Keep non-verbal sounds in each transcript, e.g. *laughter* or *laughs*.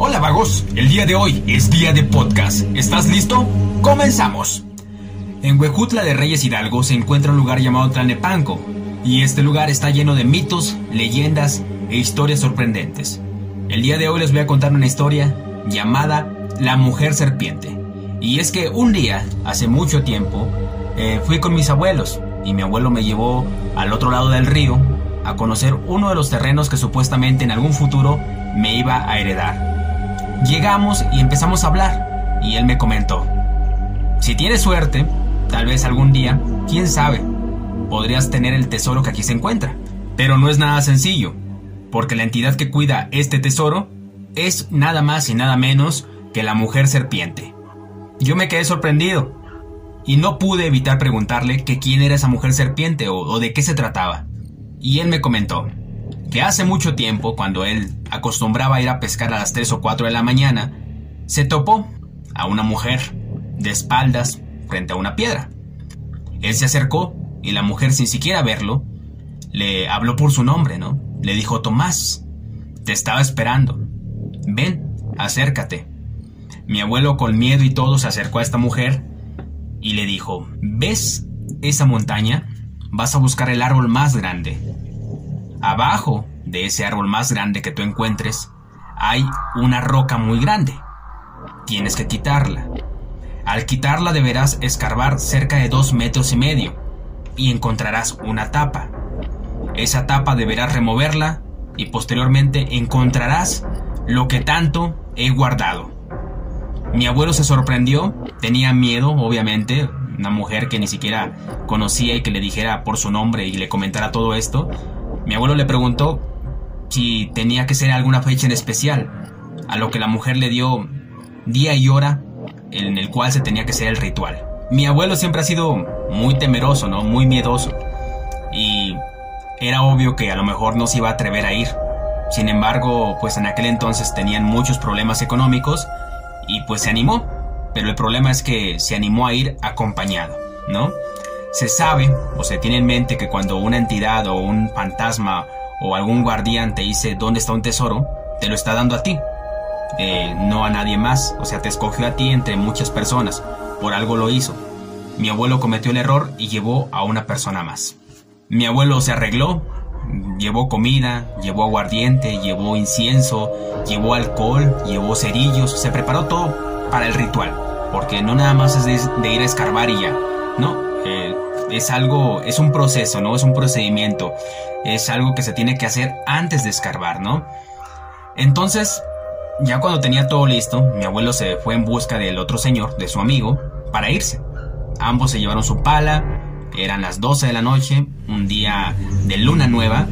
Hola vagos, el día de hoy es día de podcast. ¿Estás listo? Comenzamos. En Huejutla de Reyes Hidalgo se encuentra un lugar llamado Tlanepanco, y este lugar está lleno de mitos, leyendas e historias sorprendentes. El día de hoy les voy a contar una historia llamada La Mujer Serpiente. Y es que un día, hace mucho tiempo, eh, fui con mis abuelos y mi abuelo me llevó al otro lado del río a conocer uno de los terrenos que supuestamente en algún futuro me iba a heredar. Llegamos y empezamos a hablar y él me comentó, si tienes suerte, tal vez algún día, quién sabe, podrías tener el tesoro que aquí se encuentra. Pero no es nada sencillo, porque la entidad que cuida este tesoro es nada más y nada menos que la mujer serpiente. Yo me quedé sorprendido y no pude evitar preguntarle que quién era esa mujer serpiente o, o de qué se trataba. Y él me comentó, que hace mucho tiempo, cuando él acostumbraba ir a pescar a las 3 o 4 de la mañana, se topó a una mujer de espaldas frente a una piedra. Él se acercó y la mujer, sin siquiera verlo, le habló por su nombre, ¿no? Le dijo, Tomás, te estaba esperando. Ven, acércate. Mi abuelo con miedo y todo se acercó a esta mujer y le dijo, ¿ves esa montaña? Vas a buscar el árbol más grande. Abajo de ese árbol más grande que tú encuentres, hay una roca muy grande. Tienes que quitarla. Al quitarla deberás escarbar cerca de dos metros y medio y encontrarás una tapa. Esa tapa deberás removerla y posteriormente encontrarás lo que tanto he guardado. Mi abuelo se sorprendió, tenía miedo, obviamente, una mujer que ni siquiera conocía y que le dijera por su nombre y le comentara todo esto, mi abuelo le preguntó si tenía que ser alguna fecha en especial, a lo que la mujer le dio día y hora en el cual se tenía que hacer el ritual. Mi abuelo siempre ha sido muy temeroso, ¿no? Muy miedoso. Y era obvio que a lo mejor no se iba a atrever a ir. Sin embargo, pues en aquel entonces tenían muchos problemas económicos y pues se animó. Pero el problema es que se animó a ir acompañado, ¿no? Se sabe o se tiene en mente que cuando una entidad o un fantasma o algún guardián te dice dónde está un tesoro, te lo está dando a ti, eh, no a nadie más. O sea, te escogió a ti entre muchas personas. Por algo lo hizo. Mi abuelo cometió el error y llevó a una persona más. Mi abuelo se arregló, llevó comida, llevó aguardiente, llevó incienso, llevó alcohol, llevó cerillos, se preparó todo para el ritual. Porque no nada más es de, ir a escarbar y ya. No, eh, es algo, es un proceso, ¿no? Es un procedimiento. Es algo que se tiene que hacer antes de escarbar, ¿no? Entonces, ya cuando tenía todo listo, mi abuelo se fue en busca del otro señor, de su amigo, para irse. Ambos se llevaron su pala, eran las 12 de la noche, un día de luna nueva,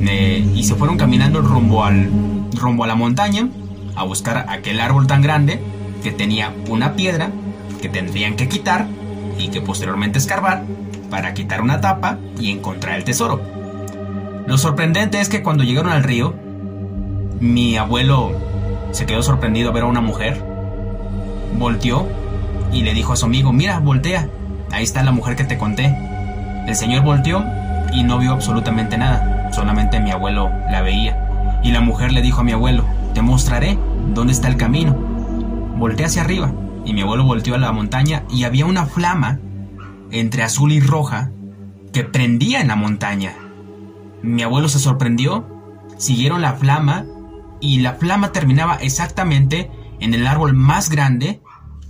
eh, y se fueron caminando rumbo, al, rumbo a la montaña a buscar aquel árbol tan grande que tenía una piedra que tendrían que quitar y que posteriormente escarbar para quitar una tapa y encontrar el tesoro. Lo sorprendente es que cuando llegaron al río, mi abuelo se quedó sorprendido a ver a una mujer, volteó y le dijo a su amigo, mira, voltea, ahí está la mujer que te conté. El señor volteó y no vio absolutamente nada, solamente mi abuelo la veía. Y la mujer le dijo a mi abuelo, te mostraré dónde está el camino. Voltea hacia arriba y mi abuelo volteó a la montaña y había una flama entre azul y roja que prendía en la montaña. Mi abuelo se sorprendió, siguieron la flama y la flama terminaba exactamente en el árbol más grande.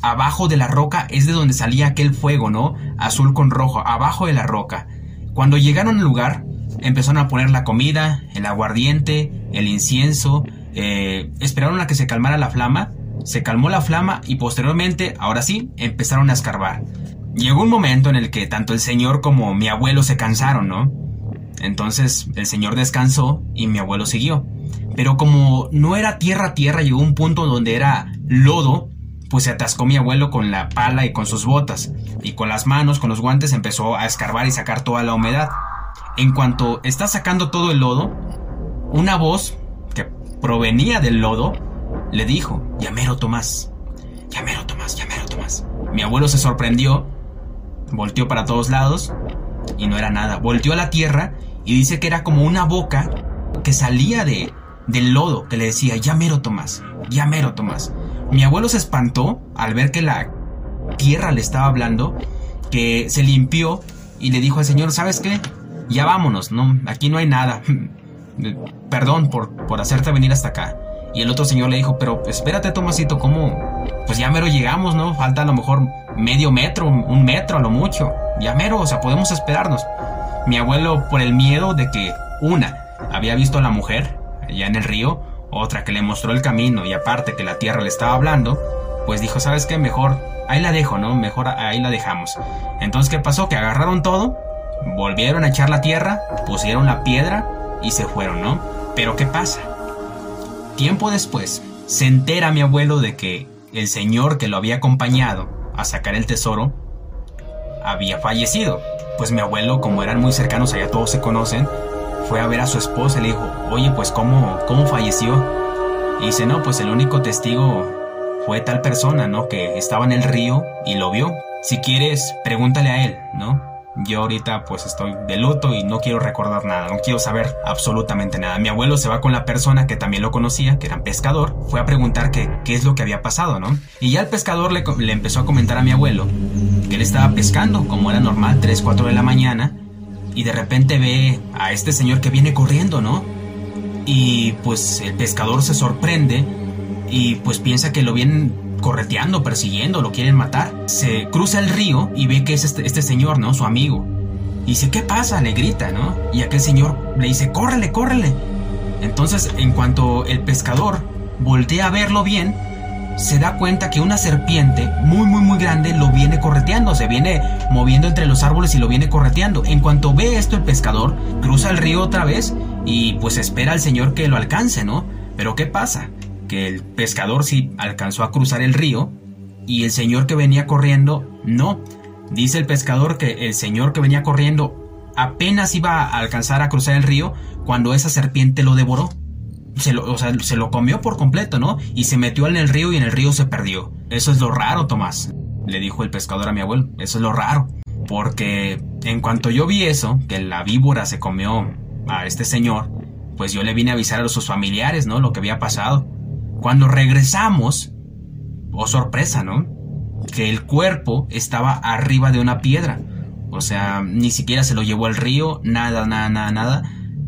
Abajo de la roca es de donde salía aquel fuego, ¿no? Azul con rojo, abajo de la roca. Cuando llegaron al lugar, empezaron a poner la comida, el aguardiente, el incienso, eh, esperaron a que se calmara la flama se calmó la flama y posteriormente, ahora sí, empezaron a escarbar. Llegó un momento en el que tanto el señor como mi abuelo se cansaron, ¿no? Entonces el señor descansó y mi abuelo siguió. Pero como no era tierra a tierra, llegó un punto donde era lodo, pues se atascó mi abuelo con la pala y con sus botas. Y con las manos, con los guantes, empezó a escarbar y sacar toda la humedad. En cuanto está sacando todo el lodo, una voz que provenía del lodo le dijo, llamero Tomás, llamero Tomás, llamero Tomás. Mi abuelo se sorprendió, volteó para todos lados y no era nada. Volteó a la tierra y dice que era como una boca que salía de, del lodo que le decía, ya mero Tomás, ya mero Tomás. Mi abuelo se espantó al ver que la tierra le estaba hablando, que se limpió y le dijo al Señor, ¿sabes qué? Ya vámonos, no, aquí no hay nada. *laughs* Perdón por, por hacerte venir hasta acá. Y el otro señor le dijo, pero espérate Tomasito, ¿cómo? Pues ya mero llegamos, ¿no? Falta a lo mejor medio metro, un metro a lo mucho. Ya mero, o sea, podemos esperarnos. Mi abuelo, por el miedo de que, una, había visto a la mujer allá en el río, otra que le mostró el camino y aparte que la tierra le estaba hablando, pues dijo, ¿sabes qué? Mejor ahí la dejo, ¿no? Mejor ahí la dejamos. Entonces, ¿qué pasó? Que agarraron todo, volvieron a echar la tierra, pusieron la piedra y se fueron, ¿no? Pero ¿qué pasa? Tiempo después, se entera mi abuelo de que el señor que lo había acompañado a sacar el tesoro había fallecido. Pues mi abuelo, como eran muy cercanos, allá todos se conocen, fue a ver a su esposa y le dijo, oye, pues ¿cómo, cómo falleció? Y dice, no, pues el único testigo fue tal persona, ¿no? Que estaba en el río y lo vio. Si quieres, pregúntale a él, ¿no? Yo ahorita pues estoy de luto y no quiero recordar nada, no quiero saber absolutamente nada. Mi abuelo se va con la persona que también lo conocía, que era un pescador, fue a preguntar qué es lo que había pasado, ¿no? Y ya el pescador le, le empezó a comentar a mi abuelo que él estaba pescando, como era normal, 3, 4 de la mañana, y de repente ve a este señor que viene corriendo, ¿no? Y pues el pescador se sorprende y pues piensa que lo vienen correteando, persiguiendo, lo quieren matar. Se cruza el río y ve que es este, este, señor, ¿no? Su amigo. Y dice, ¿qué pasa? Le grita, ¿no? Y aquel señor le dice, córrele, córrele. Entonces, en cuanto el pescador voltea a verlo bien, se da cuenta que una serpiente muy, muy, muy grande lo viene correteando, se viene moviendo entre los árboles y lo viene correteando. En cuanto ve esto el pescador, cruza el río otra vez y pues espera al señor que lo alcance, ¿no? Pero ¿qué pasa? El pescador sí alcanzó a cruzar el río y el señor que venía corriendo no. Dice el pescador que el señor que venía corriendo apenas iba a alcanzar a cruzar el río cuando esa serpiente lo devoró. Se lo, o sea, se lo comió por completo, ¿no? Y se metió en el río y en el río se perdió. Eso es lo raro, Tomás, le dijo el pescador a mi abuelo. Eso es lo raro. Porque en cuanto yo vi eso, que la víbora se comió a este señor, pues yo le vine a avisar a sus familiares, ¿no? Lo que había pasado. Cuando regresamos, oh sorpresa, ¿no? Que el cuerpo estaba arriba de una piedra. O sea, ni siquiera se lo llevó al río, nada, nada, nada, nada.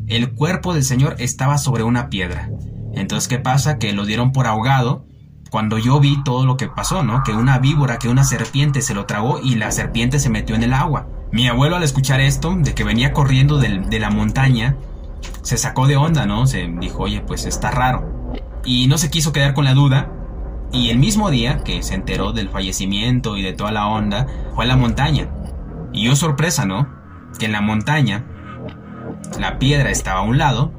El cuerpo del Señor estaba sobre una piedra. Entonces, ¿qué pasa? Que lo dieron por ahogado cuando yo vi todo lo que pasó, ¿no? Que una víbora, que una serpiente se lo tragó y la serpiente se metió en el agua. Mi abuelo al escuchar esto, de que venía corriendo de la montaña, se sacó de onda, ¿no? Se dijo, oye, pues está raro y no se quiso quedar con la duda. Y el mismo día que se enteró del fallecimiento y de toda la onda, fue a la montaña. Y yo sorpresa, ¿no? Que en la montaña la piedra estaba a un lado,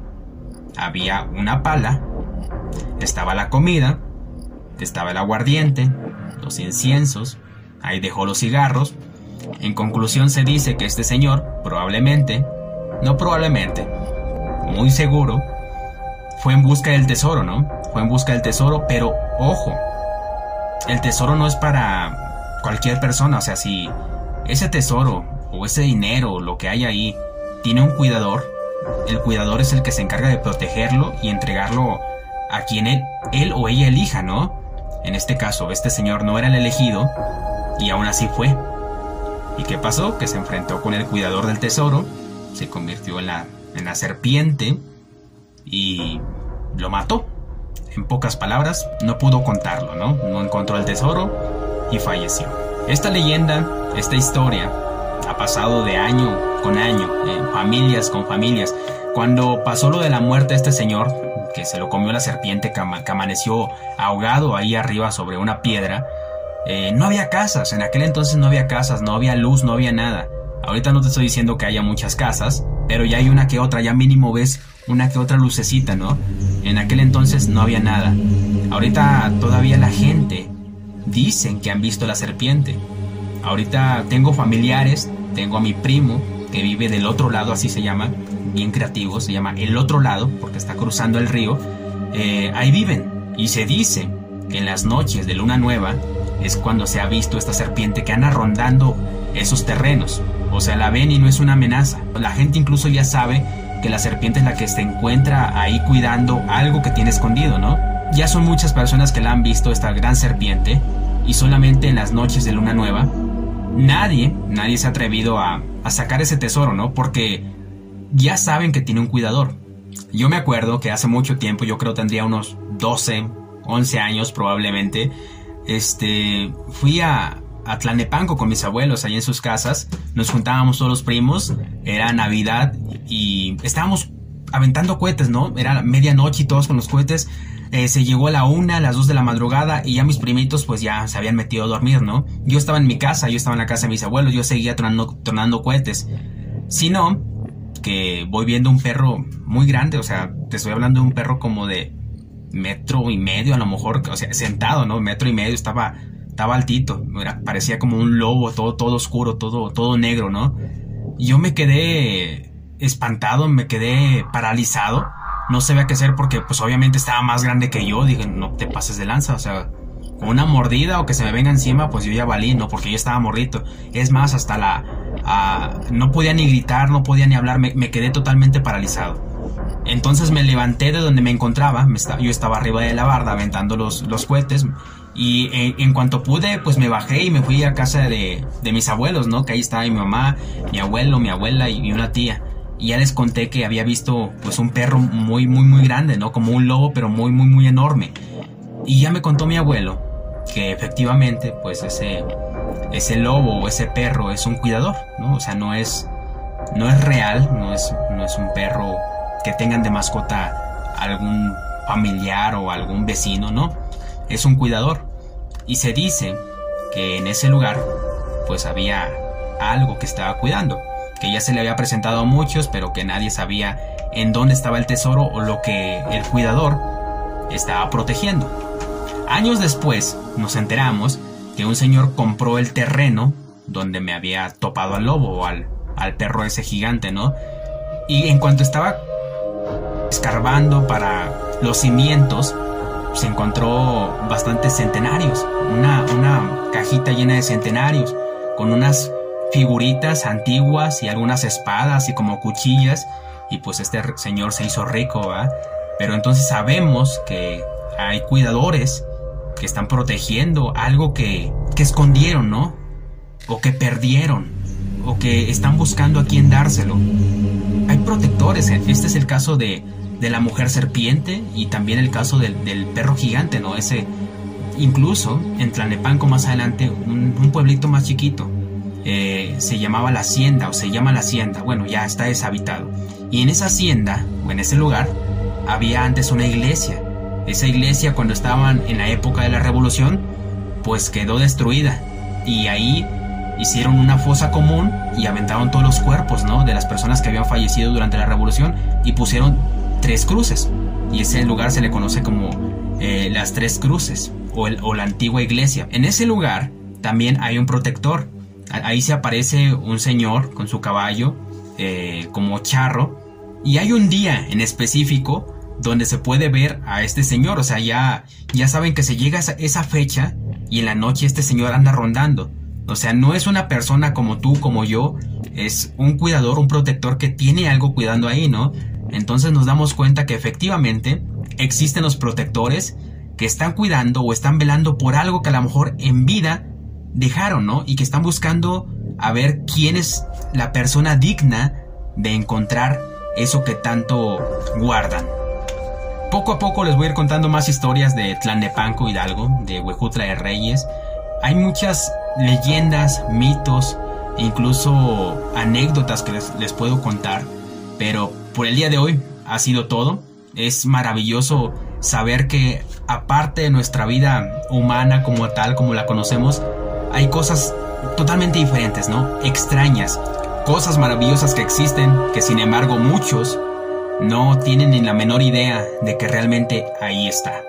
había una pala, estaba la comida, estaba el aguardiente, los inciensos, ahí dejó los cigarros. En conclusión se dice que este señor probablemente, no probablemente, muy seguro, fue en busca del tesoro, ¿no? Fue en busca del tesoro, pero ojo, el tesoro no es para cualquier persona, o sea, si ese tesoro o ese dinero lo que hay ahí tiene un cuidador, el cuidador es el que se encarga de protegerlo y entregarlo a quien él, él o ella elija, ¿no? En este caso, este señor no era el elegido y aún así fue. ¿Y qué pasó? Que se enfrentó con el cuidador del tesoro, se convirtió en la, en la serpiente y lo mató. En pocas palabras, no pudo contarlo, ¿no? No encontró el tesoro y falleció. Esta leyenda, esta historia, ha pasado de año con año, familias con familias. Cuando pasó lo de la muerte de este señor, que se lo comió la serpiente, que, amaneció ahogado ahí arriba sobre una piedra, eh, no había casas, en aquel entonces no había casas, no había luz, no había nada. Ahorita no te estoy diciendo que haya muchas casas, pero ya hay una que otra, ya mínimo ves una que otra lucecita, ¿no? En aquel entonces no había nada. Ahorita todavía la gente dicen que han visto la serpiente. Ahorita tengo familiares, tengo a mi primo que vive del otro lado, así se llama, bien creativo, se llama el otro lado, porque está cruzando el río. Eh, ahí viven y se dice que en las noches de luna nueva es cuando se ha visto esta serpiente que anda rondando esos terrenos. O sea, la ven y no es una amenaza. La gente incluso ya sabe que la serpiente es la que se encuentra ahí cuidando algo que tiene escondido, ¿no? Ya son muchas personas que la han visto esta gran serpiente y solamente en las noches de luna nueva nadie, nadie se ha atrevido a, a sacar ese tesoro, ¿no? Porque ya saben que tiene un cuidador. Yo me acuerdo que hace mucho tiempo, yo creo tendría unos 12, 11 años probablemente, este, fui a, a Tlanepanco con mis abuelos ahí en sus casas. Nos juntábamos todos los primos, era Navidad y estábamos aventando cohetes, ¿no? Era medianoche y todos con los cohetes. Eh, se llegó a la una, a las dos de la madrugada y ya mis primitos pues ya se habían metido a dormir, ¿no? Yo estaba en mi casa, yo estaba en la casa de mis abuelos, yo seguía tronando, tronando cohetes. Si no, que voy viendo un perro muy grande, o sea, te estoy hablando de un perro como de metro y medio a lo mejor, o sea, sentado, ¿no? Metro y medio, estaba, estaba altito, parecía como un lobo, todo, todo oscuro, todo, todo negro, ¿no? Yo me quedé espantado, me quedé paralizado, no sabía qué hacer porque pues obviamente estaba más grande que yo, dije, no te pases de lanza, o sea, una mordida o que se me venga encima, pues yo ya valí, ¿no? Porque yo estaba morrito. Es más, hasta la... no podía ni gritar, no podía ni hablar, me, me quedé totalmente paralizado. Entonces me levanté de donde me encontraba, yo estaba arriba de la barda aventando los, los cohetes y en, cuanto pude pues me bajé y me fui a casa de, de, mis abuelos, ¿no? Que ahí estaba mi mamá, mi abuelo, mi abuela y, una tía. Y ya les conté que había visto pues un perro muy muy muy grande, ¿no? Como un lobo pero muy muy muy enorme. Y ya me contó mi abuelo que efectivamente pues ese ese lobo o ese perro es un cuidador, ¿no? O sea, no es no es real, no es no es un perro que tengan de mascota algún familiar o algún vecino, ¿no? Es un cuidador. Y se dice que en ese lugar pues había algo que estaba cuidando, que ya se le había presentado a muchos, pero que nadie sabía en dónde estaba el tesoro o lo que el cuidador estaba protegiendo. Años después nos enteramos que un señor compró el terreno donde me había topado al lobo o al, al perro ese gigante, ¿no? Y en cuanto estaba escarbando para los cimientos, se encontró bastantes centenarios, una, una cajita llena de centenarios, con unas figuritas antiguas y algunas espadas y como cuchillas, y pues este señor se hizo rico, ¿va? Pero entonces sabemos que hay cuidadores que están protegiendo algo que, que escondieron, ¿no? O que perdieron, o que están buscando a quién dárselo. Hay protectores, este es el caso de, de la mujer serpiente y también el caso del, perro gigante, ¿no? Ese, incluso en Tlanepanco más adelante, un, pueblito más chiquito, eh, se llamaba la hacienda o se llama la hacienda, bueno, ya está deshabitado. Y en esa hacienda o en ese lugar había antes una iglesia. Esa iglesia cuando estaban en la época de la revolución, pues quedó destruida. Y ahí hicieron una fosa común y aventaron todos los cuerpos, ¿no? De las personas que habían fallecido durante la revolución y pusieron tres cruces. Y ese lugar se le conoce como eh, las tres cruces o, el, o la antigua iglesia. En ese lugar también hay un protector. Ahí se aparece un señor con su caballo eh, como charro. Y hay un día en específico donde se puede ver a este señor. O sea, ya, ya saben que se llega a esa fecha y en la noche este señor anda rondando. O sea, no es una persona como tú, como yo, es un cuidador, un protector que tiene algo cuidando ahí, ¿no? Entonces nos damos cuenta que efectivamente existen los protectores que están cuidando o están velando por algo que a lo mejor en vida dejaron, ¿no? Y que están buscando a ver quién es la persona digna de encontrar eso que tanto guardan. Poco a poco les voy a ir contando más historias de Tlanepanco Hidalgo, de Huejutla de Reyes. Hay muchas leyendas, mitos, incluso anécdotas que les puedo contar, pero por el día de hoy ha sido todo. Es maravilloso saber que aparte de nuestra vida humana como tal, como la conocemos, hay cosas totalmente diferentes, ¿no? Extrañas, cosas maravillosas que existen, que sin embargo muchos no tienen ni la menor idea de que realmente ahí está.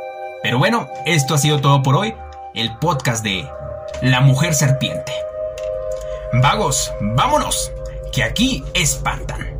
Pero bueno, esto ha sido todo por hoy, el podcast de La Mujer Serpiente. Vagos, vámonos, que aquí espantan.